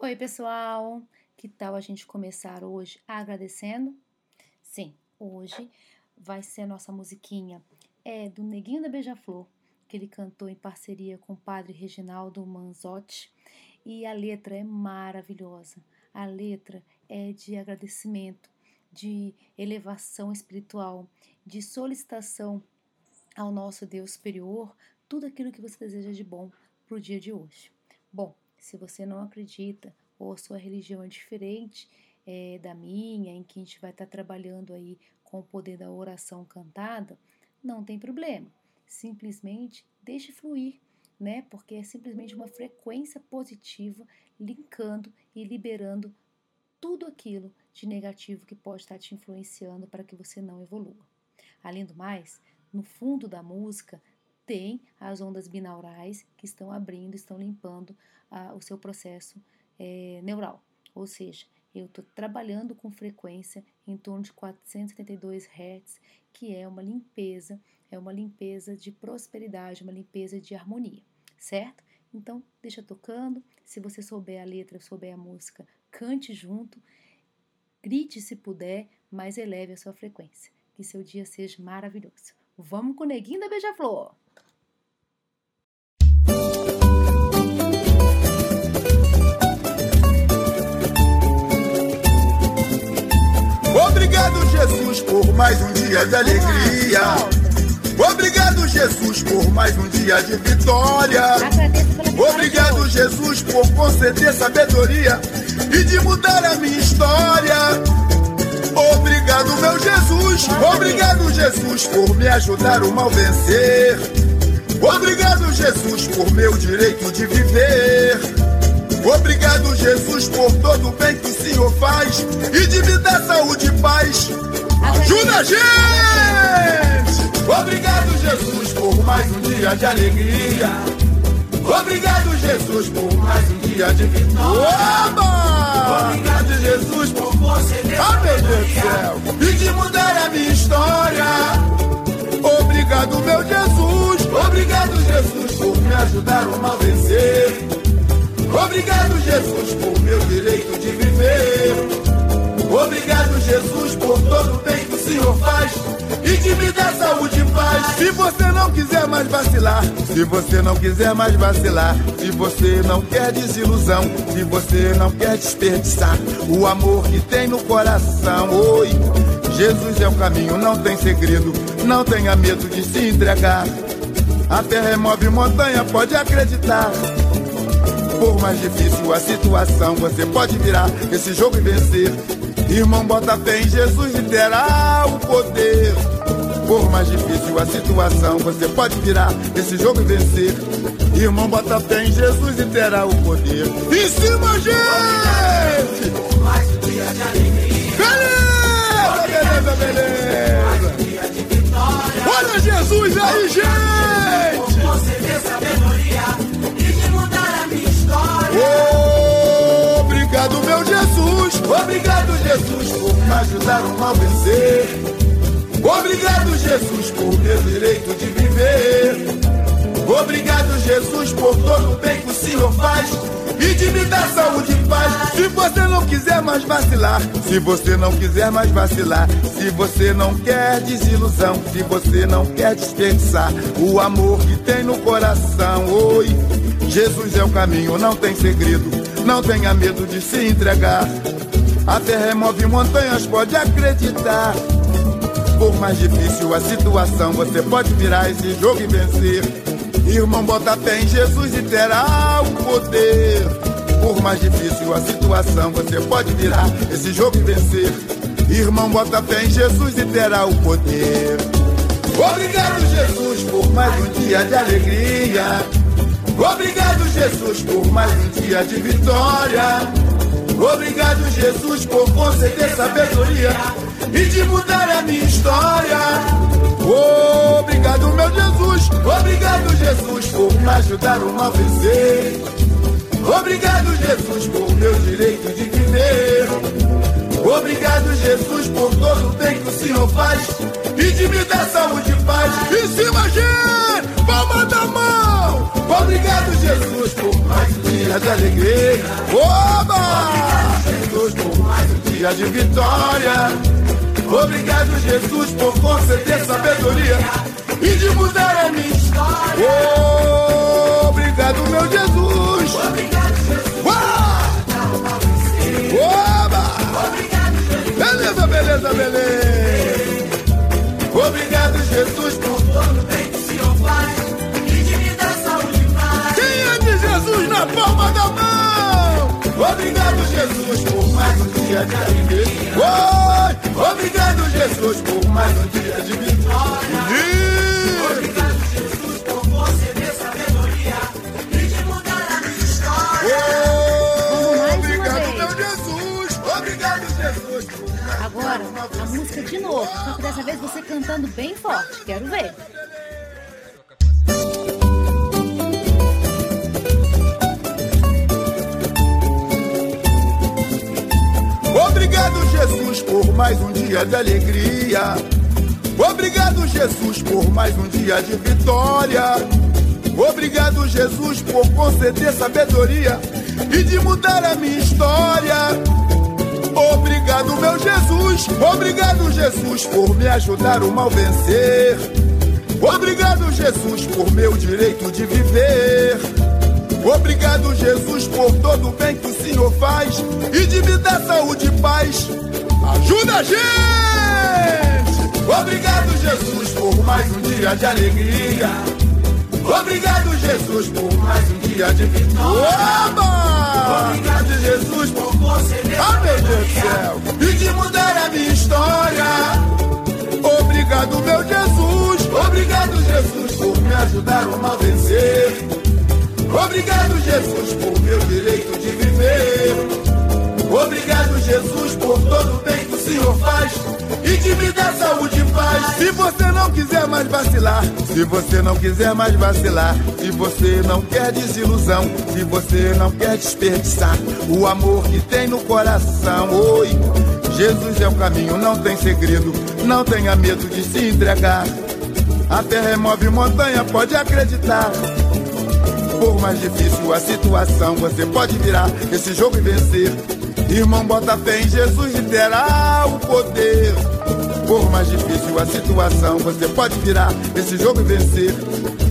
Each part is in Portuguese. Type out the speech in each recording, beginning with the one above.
Oi, pessoal! Que tal a gente começar hoje agradecendo? Sim, hoje vai ser a nossa musiquinha. É do Neguinho da Beija-Flor, que ele cantou em parceria com o padre Reginaldo Manzotti. E a letra é maravilhosa. A letra é de agradecimento, de elevação espiritual, de solicitação ao nosso Deus superior tudo aquilo que você deseja de bom para o dia de hoje. Bom, se você não acredita ou a sua religião é diferente é, da minha, em que a gente vai estar tá trabalhando aí com o poder da oração cantada, não tem problema. Simplesmente deixe fluir, né? Porque é simplesmente uma frequência positiva linkando e liberando tudo aquilo de negativo que pode estar te influenciando para que você não evolua. Além do mais, no fundo da música tem as ondas binaurais que estão abrindo, estão limpando ah, o seu processo é, neural. Ou seja, eu estou trabalhando com frequência em torno de 472 Hz, que é uma limpeza, é uma limpeza de prosperidade, uma limpeza de harmonia, certo? Então, deixa tocando. Se você souber a letra, souber a música, cante junto, grite se puder, mas eleve a sua frequência. Que seu dia seja maravilhoso. Vamos com o neguinho da Beija-Flor! Jesus, por mais um dia de alegria. Obrigado, Jesus, por mais um dia de vitória. Obrigado, Jesus, por conceder sabedoria e de mudar a minha história. Obrigado, meu Jesus. Obrigado, Jesus, por me ajudar o mal vencer. Obrigado, Jesus, por meu direito de viver. Obrigado, Jesus, por todo o bem que o Senhor faz e de me dar saúde e paz. Ajuda a gente! Obrigado, Jesus, por mais um dia de alegria. Obrigado, Jesus, por mais um dia de vitória. Oba! Obrigado, Jesus, por você ter ah, meu Deus do céu. e de mudar a minha história. Obrigado, meu Jesus. Obrigado, Jesus, por me ajudar o mal vencer. Obrigado, Jesus, por meu direito de viver. Obrigado, Jesus, por todo o bem Senhor faz e de me dar saúde e paz. Se você não quiser mais vacilar, se você não quiser mais vacilar, se você não quer desilusão, se você não quer desperdiçar o amor que tem no coração, oi. Jesus é o caminho, não tem segredo, não tenha medo de se entregar. A terra remove montanha, pode acreditar. Por mais difícil a situação, você pode virar esse jogo e vencer. Irmão, bota fé em Jesus e terá o poder. Por mais difícil a situação, você pode virar esse jogo e vencer. Irmão, bota fé em Jesus e terá o poder. Em cima, gente! Beleza, beleza, beleza. Olha Jesus aí, gente! Obrigado, Jesus, por me ajudar a mal vencer. Obrigado, Jesus, por meu direito de viver. Obrigado, Jesus, por todo o bem que o Senhor faz e de me dar saúde e paz. Se você não quiser mais vacilar, se você não quiser mais vacilar, se você não quer desilusão, se você não quer desperdiçar o amor que tem no coração, oi. Jesus é o caminho, não tem segredo, não tenha medo de se entregar. A terra remove montanhas, pode acreditar. Por mais difícil a situação, você pode virar esse jogo e vencer. Irmão, bota fé em Jesus e terá o poder. Por mais difícil a situação, você pode virar esse jogo e vencer. Irmão, bota fé em Jesus e terá o poder. Obrigado, Jesus, por mais um dia de alegria. Obrigado, Jesus, por mais um dia de vitória. Obrigado, Jesus, por conceder sabedoria e de mudar a minha história. Obrigado, meu Jesus. Obrigado, Jesus, por me ajudar a vencer. Obrigado, Jesus, por meu direito de viver. Obrigado, Jesus, por todo o bem que o Senhor faz e de me dar saúde e paz. Em cima, gente! Palma da mão! Obrigado, Jesus, por de alegria. Oba! Jesus, por mais um dia de vitória. Obrigado, Jesus, por conceder sabedoria e de mudar a minha história. Obrigado, meu Jesus. Obrigado, Jesus. Oba! Beleza, beleza, beleza. Obrigado, Jesus, por dia de alegria. Oi! Obrigado, Jesus, por mais um dia de vitória. Obrigado, Jesus, por conceder sabedoria e de mudar a minha história. Obrigado, meu Jesus. Obrigado, Jesus. Agora, a música de novo, só que dessa vez você cantando bem forte. Quero ver. Mais um dia de alegria. Obrigado, Jesus, por mais um dia de vitória. Obrigado, Jesus, por conceder sabedoria e de mudar a minha história. Obrigado, meu Jesus. Obrigado, Jesus, por me ajudar o mal vencer. Obrigado, Jesus, por meu direito de viver. Obrigado, Jesus, por todo o bem que o Senhor faz e de me dar saúde e paz. Ajuda a gente! Obrigado, Jesus, por mais um dia de alegria. Obrigado, Jesus, por mais um dia de vitória. Oba! Obrigado, Jesus, por conceder ah, meu Deus do céu. e de mudar a minha história. Obrigado, meu Jesus. Obrigado, Jesus, por me ajudar o mal vencer. Obrigado, Jesus, por meu direito de viver. Obrigado, Jesus, por todo o bem que o Senhor faz e de me dar saúde e paz. Se você não quiser mais vacilar, se você não quiser mais vacilar, se você não quer desilusão, se você não quer desperdiçar o amor que tem no coração, oi. Jesus é o caminho, não tem segredo, não tenha medo de se entregar. A terra remove montanha, pode acreditar. Por mais difícil a situação, você pode virar esse jogo e vencer. Irmão, bota fé em Jesus e terá o poder. Por mais difícil a situação, você pode virar esse jogo e vencer.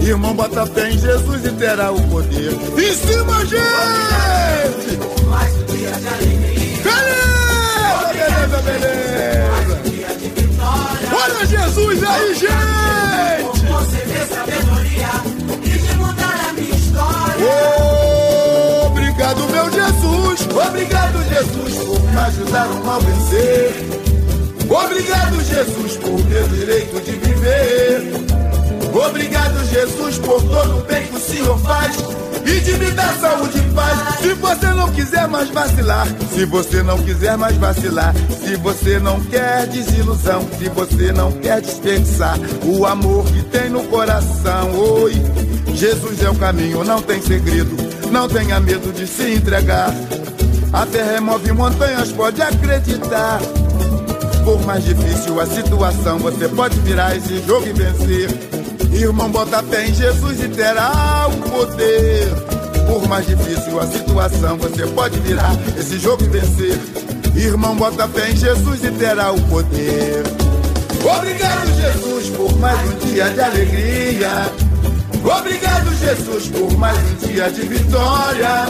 Irmão, bota fé em Jesus e terá o poder. Em cima, gente! Mais um dia de alegria. Beleza, beleza, beleza. Olha Jesus aí, gente! O mal vencer. Obrigado, Jesus, por meu direito de viver. Obrigado, Jesus, por todo o bem que o Senhor faz e de me dar saúde e paz. Se você não quiser mais vacilar, se você não quiser mais vacilar, se você não quer desilusão, se você não quer desperdiçar o amor que tem no coração, oi. Jesus é o caminho, não tem segredo, não tenha medo de se entregar. A terra remove montanhas, pode acreditar. Por mais difícil a situação, você pode virar esse jogo e vencer. Irmão, bota fé em Jesus e terá o poder. Por mais difícil a situação, você pode virar esse jogo e vencer. Irmão, bota fé em Jesus e terá o poder. Obrigado, Jesus, por mais um dia de alegria. Obrigado, Jesus, por mais um dia de vitória.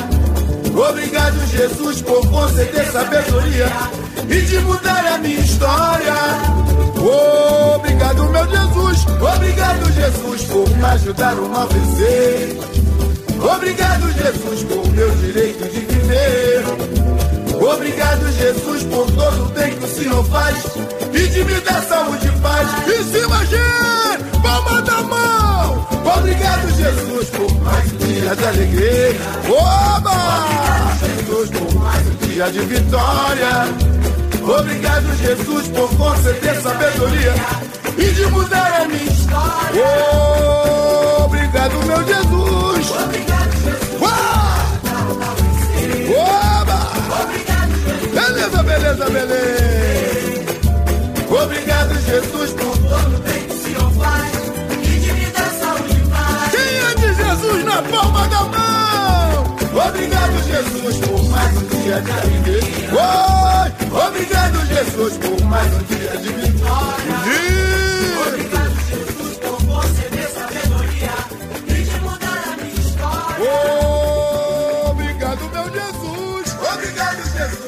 Obrigado, Jesus, por conceder sabedoria e de mudar a minha história. Obrigado, meu Jesus. Obrigado, Jesus, por me ajudar o mal vencer. Obrigado, Jesus, por meu direito de viver. Obrigado, Jesus, por todo o bem que o Senhor faz e de me dar saúde e paz. Em cima, gente! Palma da mão! Obrigado, Jesus, por mais dia de alegria. Oba! Obrigado, Jesus, por mais um dia de vitória. Obrigado, Jesus, por conceder sabedoria e de mudar a minha história. Obrigado, meu Jesus. Obrigado, Jesus. Oba! Beleza, beleza, beleza. Obrigado, Jesus, por todo o bem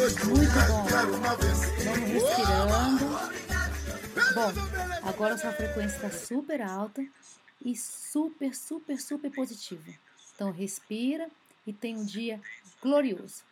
Muito bom. Vamos respirando. Bom, agora sua frequência está super alta e super, super, super positiva. Então respira e tenha um dia glorioso.